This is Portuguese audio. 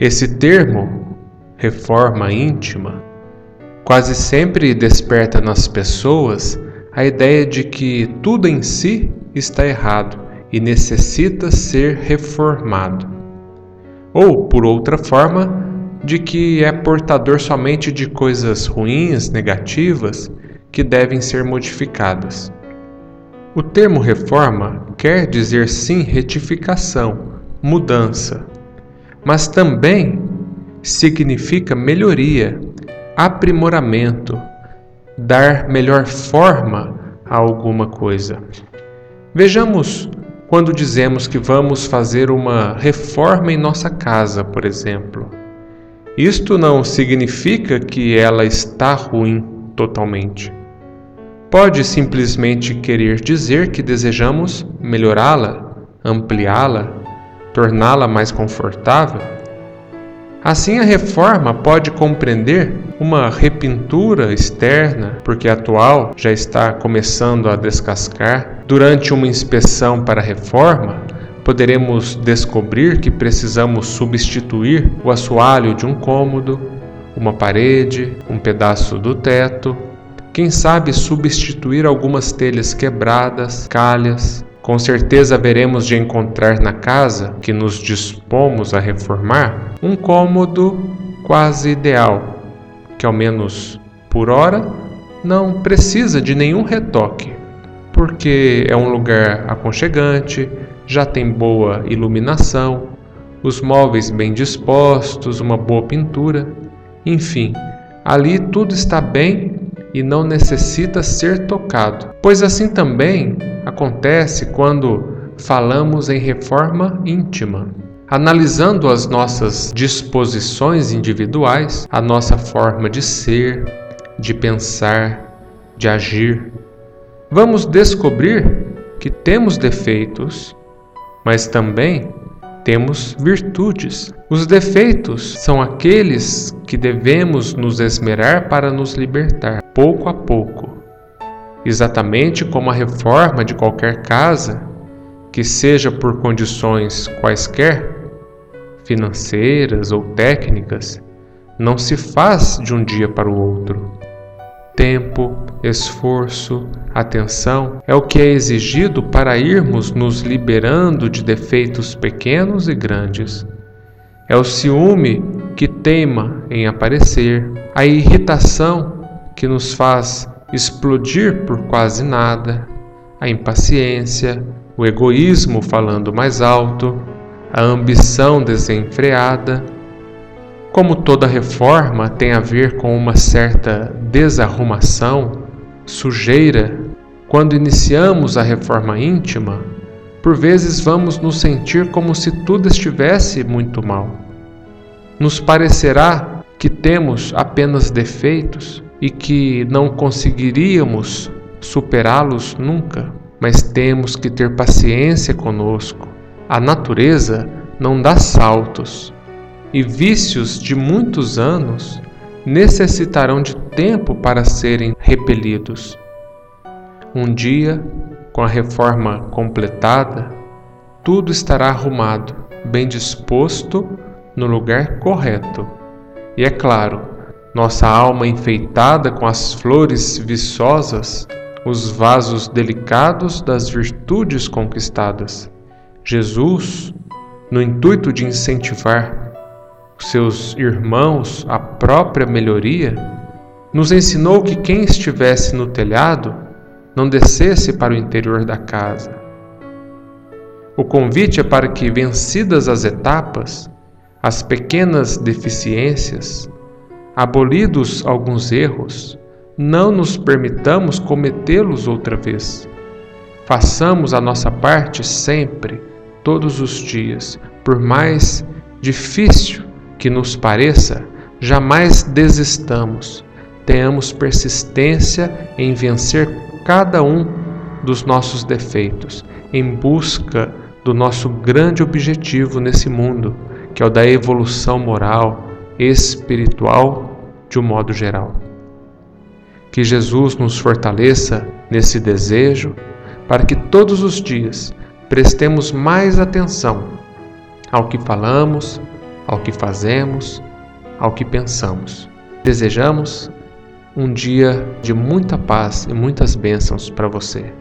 Esse termo, reforma íntima, quase sempre desperta nas pessoas a ideia de que tudo em si está errado e necessita ser reformado. Ou, por outra forma, de que é portador somente de coisas ruins, negativas, que devem ser modificadas. O termo reforma quer dizer sim retificação, mudança, mas também significa melhoria, aprimoramento, dar melhor forma a alguma coisa. Vejamos quando dizemos que vamos fazer uma reforma em nossa casa, por exemplo. Isto não significa que ela está ruim totalmente. Pode simplesmente querer dizer que desejamos melhorá-la, ampliá-la, torná-la mais confortável. Assim, a reforma pode compreender uma repintura externa, porque a atual já está começando a descascar. Durante uma inspeção para a reforma, poderemos descobrir que precisamos substituir o assoalho de um cômodo, uma parede, um pedaço do teto, quem sabe substituir algumas telhas quebradas, calhas. Com certeza veremos de encontrar na casa que nos dispomos a reformar um cômodo quase ideal, que ao menos por hora não precisa de nenhum retoque, porque é um lugar aconchegante, já tem boa iluminação, os móveis bem dispostos, uma boa pintura, enfim, ali tudo está bem e não necessita ser tocado. Pois assim também acontece quando falamos em reforma íntima. Analisando as nossas disposições individuais, a nossa forma de ser, de pensar, de agir, vamos descobrir que temos defeitos mas também temos virtudes. Os defeitos são aqueles que devemos nos esmerar para nos libertar, pouco a pouco. Exatamente como a reforma de qualquer casa, que seja por condições quaisquer, financeiras ou técnicas, não se faz de um dia para o outro. Tempo, esforço, atenção é o que é exigido para irmos nos liberando de defeitos pequenos e grandes. É o ciúme que teima em aparecer, a irritação que nos faz explodir por quase nada, a impaciência, o egoísmo falando mais alto, a ambição desenfreada, como toda reforma tem a ver com uma certa desarrumação, sujeira, quando iniciamos a reforma íntima, por vezes vamos nos sentir como se tudo estivesse muito mal. Nos parecerá que temos apenas defeitos e que não conseguiríamos superá-los nunca, mas temos que ter paciência conosco. A natureza não dá saltos, e vícios de muitos anos necessitarão de tempo para serem repelidos. Um dia, com a reforma completada, tudo estará arrumado, bem disposto no lugar correto. E é claro, nossa alma enfeitada com as flores viçosas, os vasos delicados das virtudes conquistadas. Jesus, no intuito de incentivar seus irmãos a própria melhoria, nos ensinou que quem estivesse no telhado não descesse para o interior da casa. O convite é para que, vencidas as etapas, as pequenas deficiências, abolidos alguns erros, não nos permitamos cometê-los outra vez. Façamos a nossa parte sempre, todos os dias, por mais difícil que nos pareça, jamais desistamos. Tenhamos persistência em vencer cada um dos nossos defeitos, em busca do nosso grande objetivo nesse mundo, que é o da evolução moral, espiritual, de um modo geral. Que Jesus nos fortaleça nesse desejo, para que todos os dias prestemos mais atenção ao que falamos, ao que fazemos, ao que pensamos. Desejamos um dia de muita paz e muitas bênçãos para você.